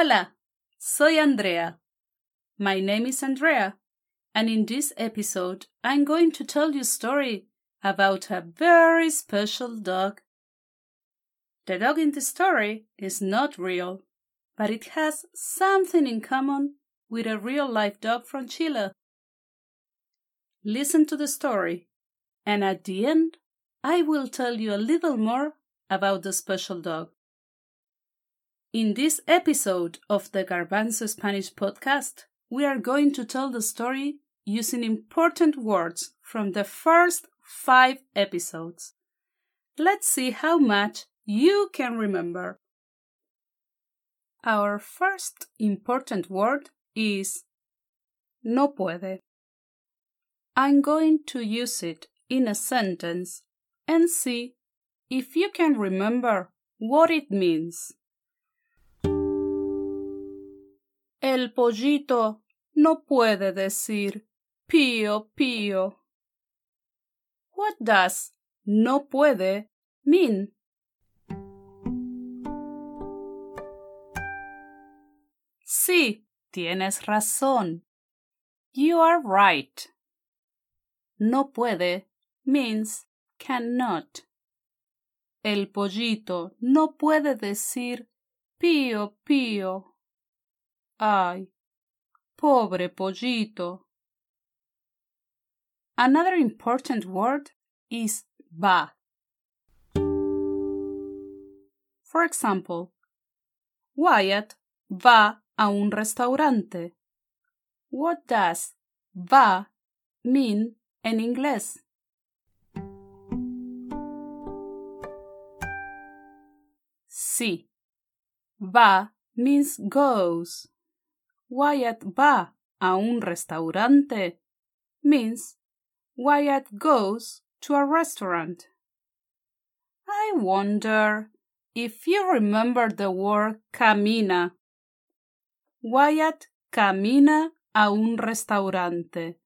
Hola, soy Andrea. My name is Andrea, and in this episode, I'm going to tell you a story about a very special dog. The dog in the story is not real, but it has something in common with a real life dog from Chile. Listen to the story, and at the end, I will tell you a little more about the special dog. In this episode of the Garbanzo Spanish podcast, we are going to tell the story using important words from the first five episodes. Let's see how much you can remember. Our first important word is no puede. I'm going to use it in a sentence and see if you can remember what it means. El pollito no puede decir pío pío. What does no puede mean? Sí, tienes razón. You are right. No puede means cannot. El pollito no puede decir pío pío. Ay, pobre pollito. Another important word is va. For example, Wyatt va a un restaurante. What does va mean en inglés? Sí. Va means goes. Wyatt va a un restaurante means Wyatt goes to a restaurant. I wonder if you remember the word camina. Wyatt camina a un restaurante.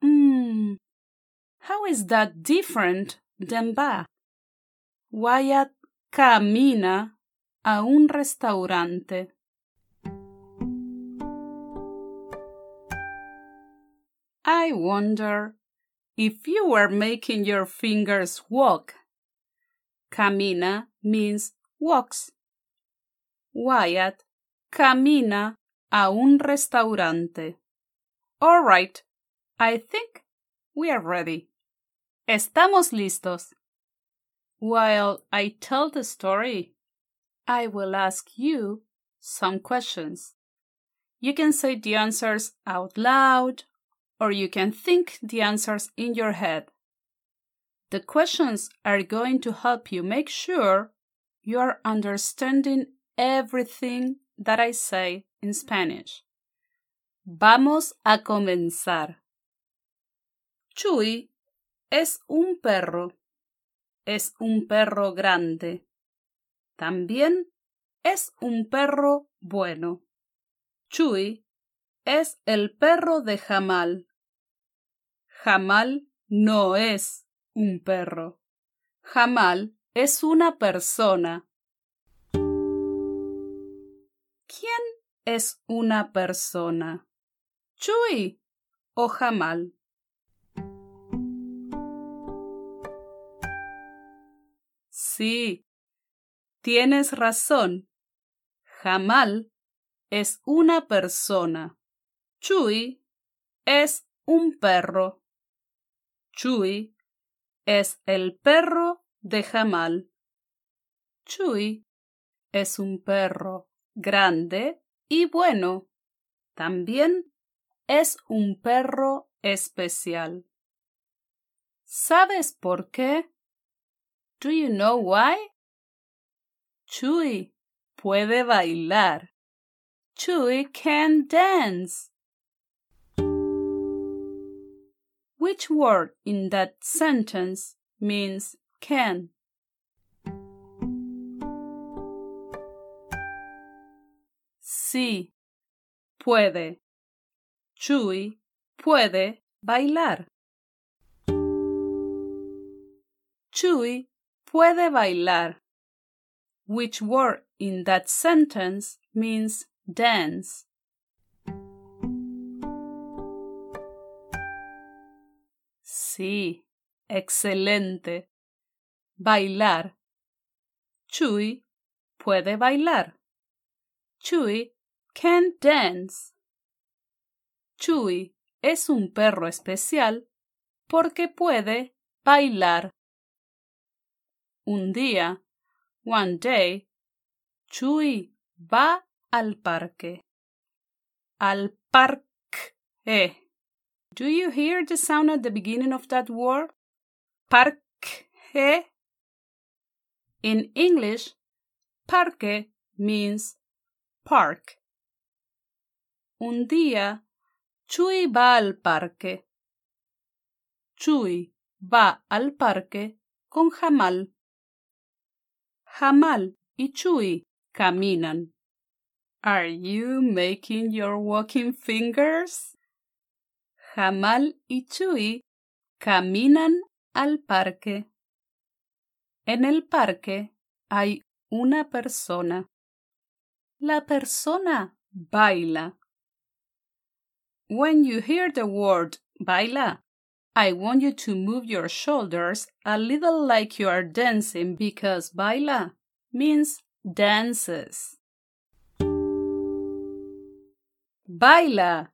Hmm, how is that different than va? Wyatt camina a un restaurante. I wonder if you were making your fingers walk. Camina means walks. Wyatt camina a un restaurante. All right, I think we are ready. Estamos listos. While I tell the story, I will ask you some questions. You can say the answers out loud, or you can think the answers in your head. The questions are going to help you make sure you are understanding everything that I say in Spanish. Vamos a comenzar. Chuy es un perro. Es un perro grande. También es un perro bueno. Chuy es el perro de Jamal. Jamal no es un perro. Jamal es una persona. ¿Quién es una persona? ¿Chuy o Jamal? Sí, Tienes razón. Jamal es una persona. Chuy es un perro. Chuy es el perro de Jamal. Chuy es un perro grande y bueno. También es un perro especial. ¿Sabes por qué? Do you know why? Chuy puede bailar. Chuy can dance. Which word in that sentence means can? Sí, puede. Chuy puede bailar. Chuy puede bailar. Which word in that sentence means dance? Sí, excelente. Bailar. Chuy puede bailar. Chuy can dance. Chuy es un perro especial porque puede bailar. Un día, one day, Chuy va al parque. Al parque. Do you hear the sound at the beginning of that word? Parque. In English, parque means park. Un día, Chuy va al parque. Chuy va al parque con Jamal. Jamal y Chuy caminan. Are you making your walking fingers? Jamal y Chuy caminan al parque. En el parque hay una persona. La persona baila. When you hear the word baila, I want you to move your shoulders a little like you are dancing because baila means dances. Baila.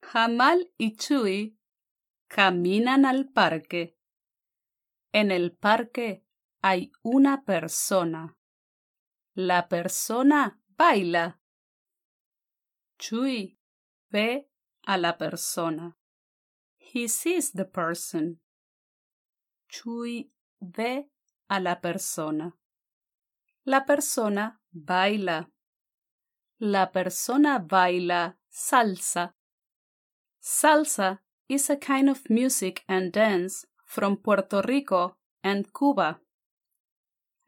Jamal y Chuy caminan al parque. En el parque hay una persona. La persona baila. Chuy ve a la persona. He sees the person. Chuy ve a la persona. La persona baila. La persona baila salsa. Salsa is a kind of music and dance from Puerto Rico and Cuba.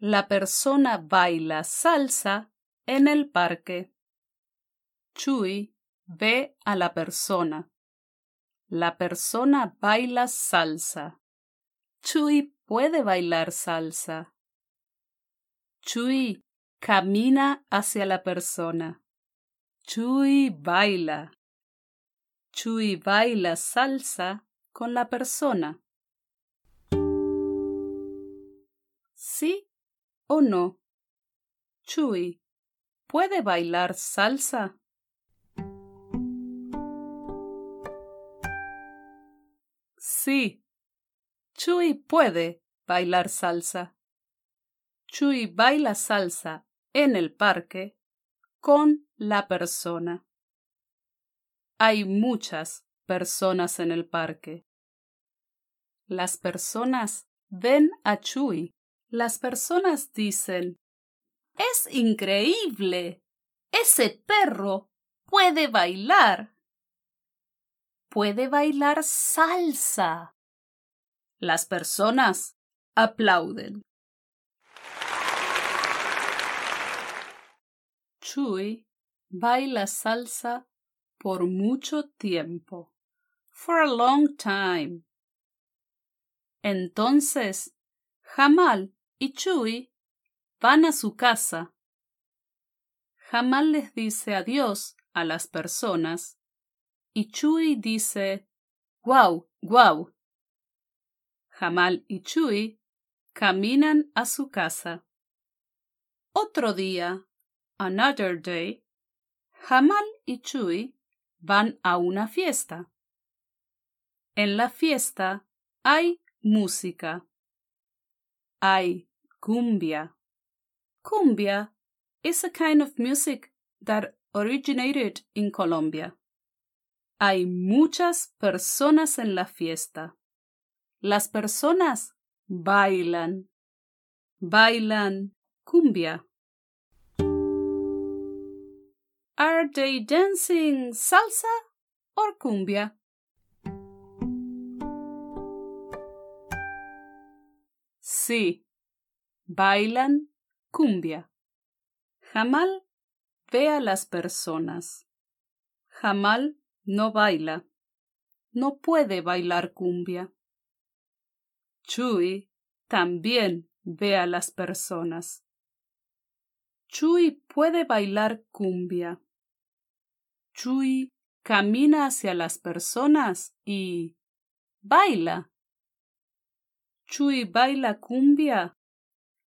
La persona baila salsa en el parque. Chuy ve a la persona. La persona baila salsa. Chuy puede bailar salsa. Chuy camina hacia la persona. Chuy baila. Chuy baila salsa con la persona. ¿Sí o no? Chuy, ¿puede bailar salsa? Sí, Chuy puede bailar salsa. Chuy baila salsa en el parque con la persona. Hay muchas personas en el parque. Las personas ven a Chuy. Las personas dicen, ¡Es increíble! Ese perro puede bailar. Puede bailar salsa. Las personas aplauden. Chuy baila salsa por mucho tiempo. For a long time. Entonces, Jamal y Chuy van a su casa. Jamal les dice adiós a las personas y Chuy dice guau, guau. Jamal y Chuy caminan a su casa. Otro día, another day, Jamal y Chuy van a una fiesta. En la fiesta hay música. Hay cumbia. Cumbia is a kind of music that originated in Colombia. Hay muchas personas en la fiesta. Las personas bailan. Bailan cumbia. Are they dancing salsa or cumbia? Sí, bailan cumbia. Jamal ve a las personas. Jamal no baila. No puede bailar cumbia. Chuy también ve a las personas. Chuy puede bailar cumbia. Chuy camina hacia las personas y baila. Chuy baila cumbia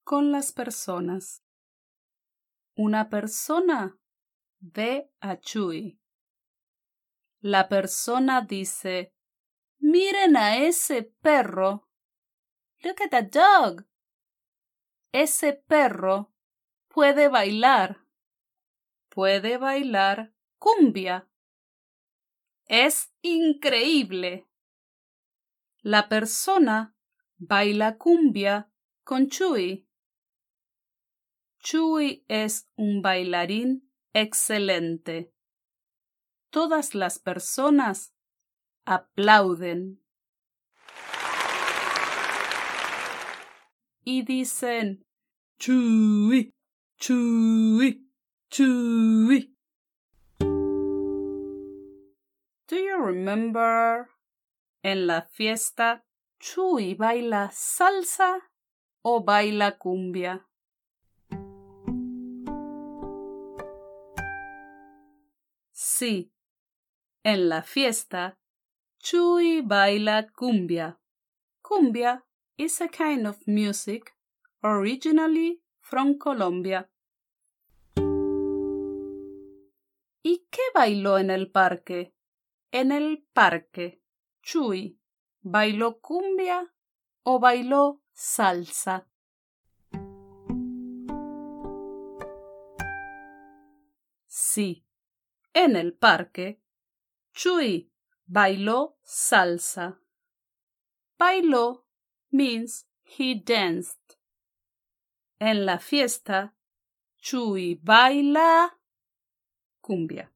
con las personas. Una persona ve a Chuy. La persona dice, miren a ese perro. Look at that dog. Ese perro puede bailar. Puede bailar cumbia. Es increíble. La persona baila cumbia con Chuy. Chuy es un bailarín excelente. Todas las personas aplauden. Y dicen, Chuy, Chuy, Chuy. Do you remember? En la fiesta, Chuy baila salsa o baila cumbia. Sí, en la fiesta, Chuy baila cumbia. Cumbia is a kind of music originally from Colombia. ¿Y qué bailó en el parque? En el parque, Chuy, ¿bailó cumbia o bailó salsa? Sí, en el parque, Chuy bailó salsa. Bailó means he danced. En la fiesta, Chuy baila cumbia.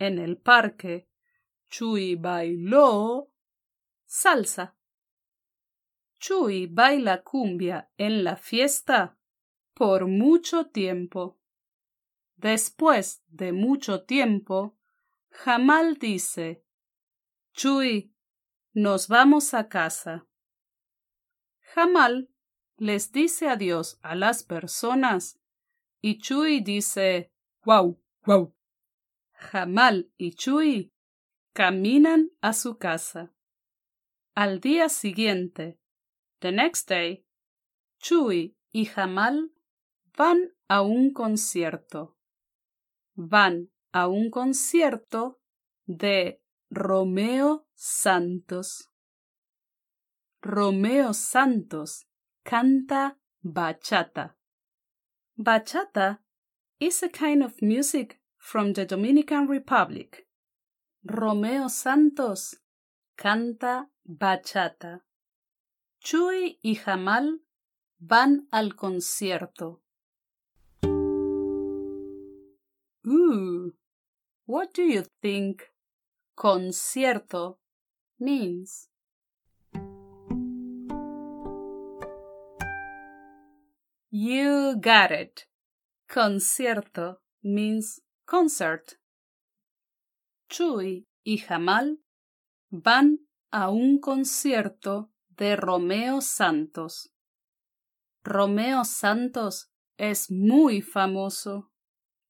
En el parque, Chuy bailó salsa. Chuy baila cumbia en la fiesta por mucho tiempo. Después de mucho tiempo, Jamal dice, Chuy, nos vamos a casa. Jamal les dice adiós a las personas y Chuy dice, wow, wow. Jamal y Chuy caminan a su casa. Al día siguiente, the next day, Chuy y Jamal van a un concierto. Van a un concierto de Romeo Santos. Romeo Santos canta bachata. Bachata is a kind of music from the Dominican Republic. Romeo Santos canta bachata. Chuy y Jamal van al concierto. What do you think concierto means? You got it. Concierto means concert. Chuy y Jamal van a un concierto de Romeo Santos. Romeo Santos es muy famoso,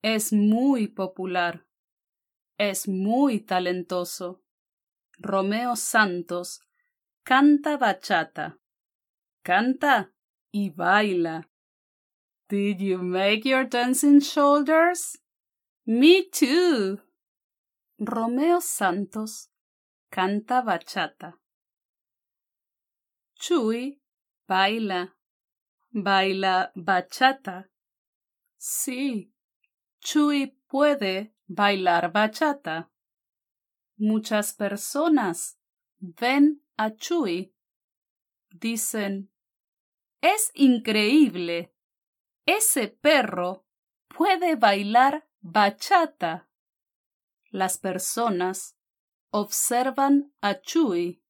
es muy popular, es muy talentoso. Romeo Santos canta bachata, canta y baila. Did you make your dancing shoulders? Me too. Romeo Santos canta bachata. Chuy baila, baila bachata. Sí, Chuy puede bailar bachata. Muchas personas ven a Chuy dicen, es increíble. Ese perro puede bailar bachata. Las personas observan a Chuy.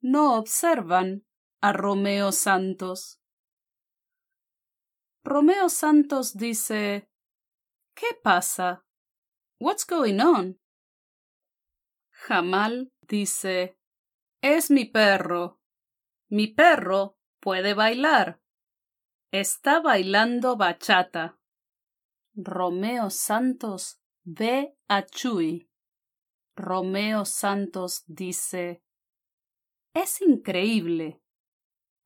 No observan a Romeo Santos. Romeo Santos dice, ¿Qué pasa? What's going on? Jamal dice, es mi perro. Mi perro puede bailar. Está bailando bachata. Romeo Santos ve a Chuy. Romeo Santos dice, es increíble.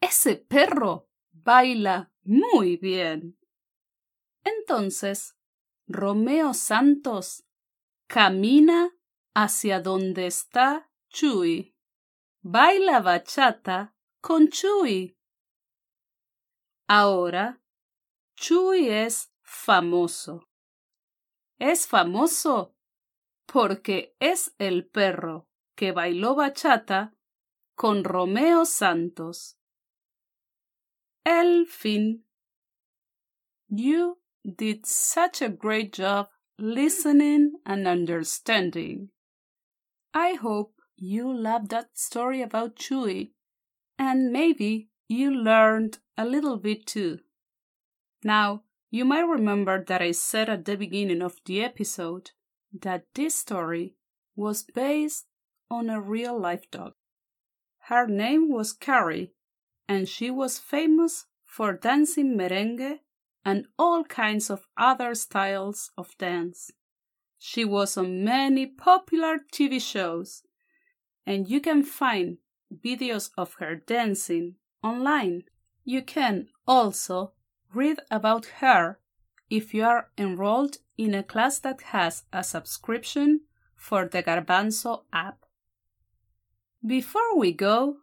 Ese perro baila muy bien. Entonces, Romeo Santos camina hacia donde está Chuy. Baila bachata con Chuy. Ahora, Chuy es famoso. Es famoso porque es el perro que bailó bachata con Romeo Santos. El fin. You did such a great job listening and understanding. I hope you loved that story about Chewy, and maybe you learned a little bit too. Now, you might remember that I said at the beginning of the episode that this story was based on a real life dog. Her name was Carrie, and she was famous for dancing merengue and all kinds of other styles of dance. She was on many popular TV shows, and you can find videos of her dancing online. You can also read about her if you are enrolled in a class that has a subscription for the Garbanzo app. Before we go,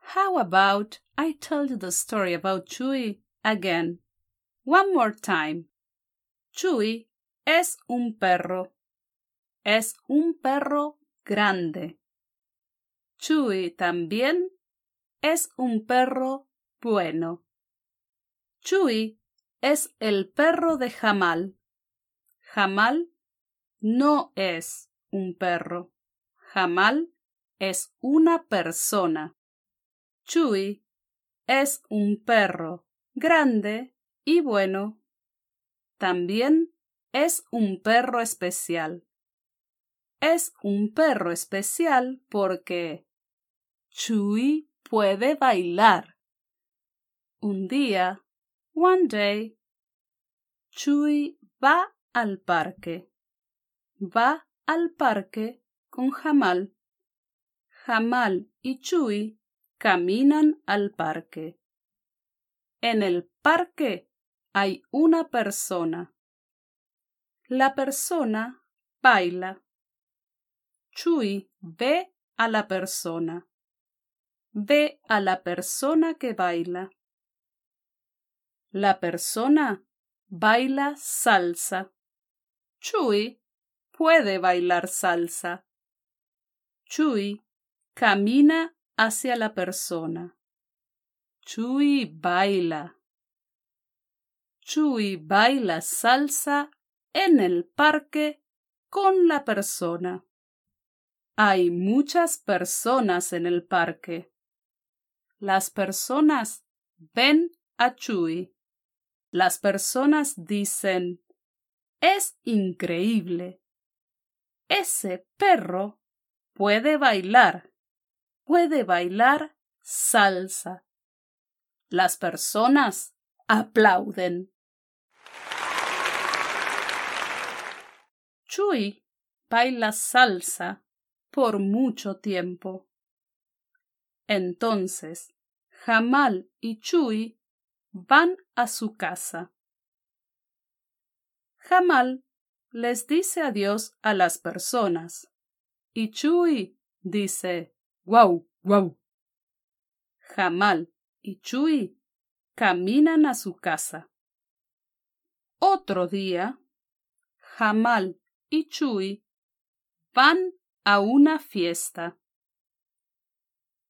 how about I tell you the story about Chuy again? One more time. Chuy es un perro. Es un perro grande. Chuy también es un perro bueno. Chuy es el perro de Jamal. Jamal no es un perro. Jamal es una persona. Chuy es un perro grande y bueno. También es un perro especial. Es un perro especial porque Chuy puede bailar. Un día, one day, Chuy va al parque. Va al parque con Jamal. Jamal y Chuy caminan al parque. En el parque hay una persona. La persona baila. Chuy ve a la persona. Ve a la persona que baila. La persona baila salsa. Chuy puede bailar salsa. Chuy camina hacia la persona. Chuy baila. Chuy baila salsa en el parque con la persona. Hay muchas personas en el parque. Las personas ven a Chuy. Las personas dicen, es increíble. Ese perro puede bailar puede bailar salsa. Las personas aplauden. Chuy baila salsa por mucho tiempo. Entonces, Jamal y Chuy van a su casa. Jamal les dice adiós a las personas y Chuy dice ¡Guau! ¡Guau! Jamal y Chuy caminan a su casa. Otro día, Jamal y Chuy van a una fiesta.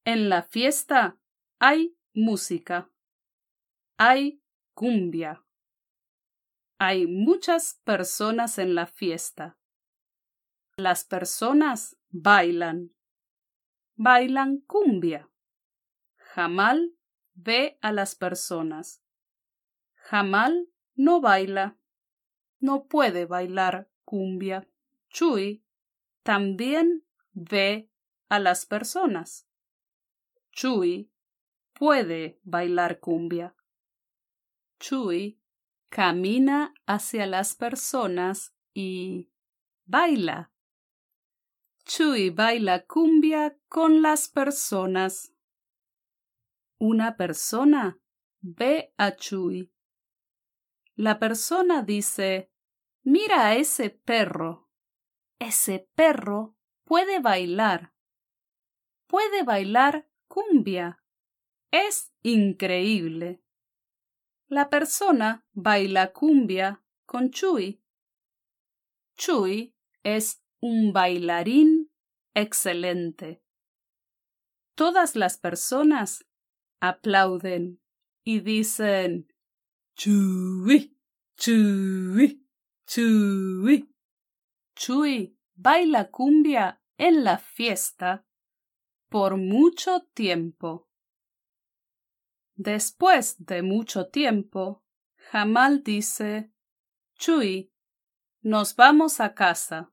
En la fiesta hay música. Hay cumbia. Hay muchas personas en la fiesta. Las personas bailan. Bailan cumbia. Jamal ve a las personas. Jamal no baila. No puede bailar cumbia. Chuy también ve a las personas. Chuy puede bailar cumbia. Chuy camina hacia las personas y baila. Chuy baila cumbia con las personas. Una persona ve a Chuy. La persona dice, mira a ese perro. Ese perro puede bailar. Puede bailar cumbia. Es increíble. La persona baila cumbia con Chuy. Chuy es un bailarín excelente. Todas las personas aplauden y dicen Chuy, Chuy, Chuy. Chuy baila cumbia en la fiesta por mucho tiempo. Después de mucho tiempo, Jamal dice Chuy, nos vamos a casa.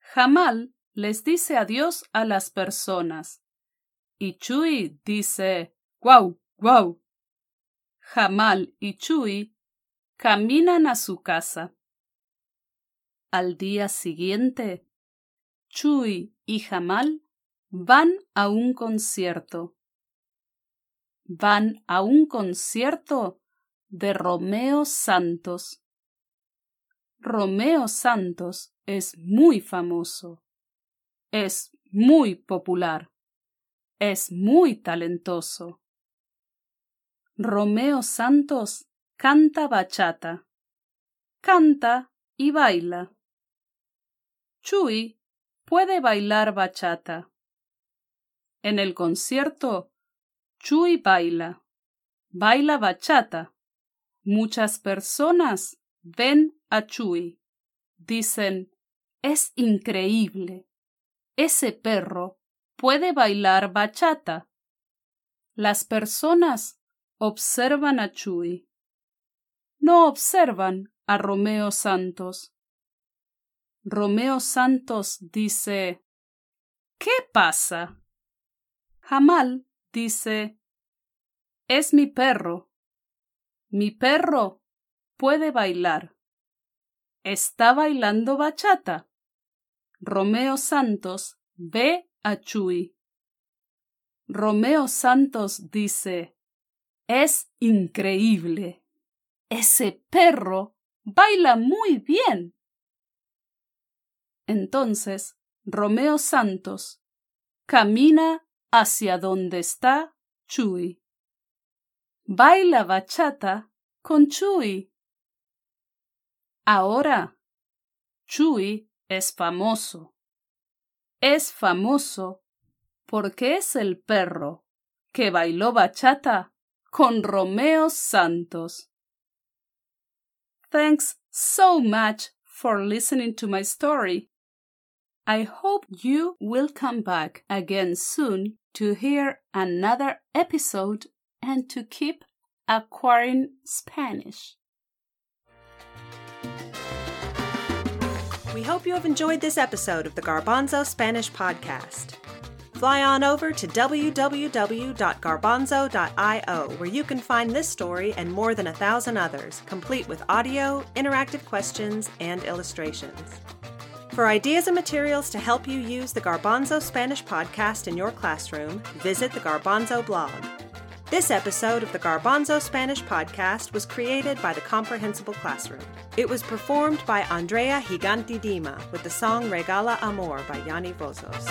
Jamal les dice adiós a las personas. Y Chuy dice guau, guau. Jamal y Chuy caminan a su casa. Al día siguiente, Chuy y Jamal van a un concierto van a un concierto de Romeo Santos. Romeo Santos es muy famoso, es muy popular, es muy talentoso. Romeo Santos canta bachata, canta y baila. Chuy puede bailar bachata. En el concierto Chuy baila. Baila bachata. Muchas personas ven a Chuy. Dicen, es increíble. Ese perro puede bailar bachata. Las personas observan a Chuy. No observan a Romeo Santos. Romeo Santos dice, ¿Qué pasa? Jamal dice, es mi perro. Mi perro puede bailar. Está bailando bachata. Romeo Santos ve a Chuy. Romeo Santos dice, es increíble. Ese perro baila muy bien. Entonces, Romeo Santos camina hacia donde está Chuy. Baila bachata con Chuy. Ahora, Chuy es famoso. Es famoso porque es el perro que bailó bachata con Romeo Santos. Thanks so much for listening to my story. I hope you will come back again soon to hear another episode and to keep acquiring Spanish. We hope you have enjoyed this episode of the Garbanzo Spanish Podcast. Fly on over to www.garbanzo.io where you can find this story and more than a thousand others, complete with audio, interactive questions, and illustrations. For ideas and materials to help you use the Garbanzo Spanish podcast in your classroom, visit the Garbanzo blog. This episode of the Garbanzo Spanish podcast was created by the Comprehensible Classroom. It was performed by Andrea Giganti Dima with the song Regala Amor by Yanni Vozos.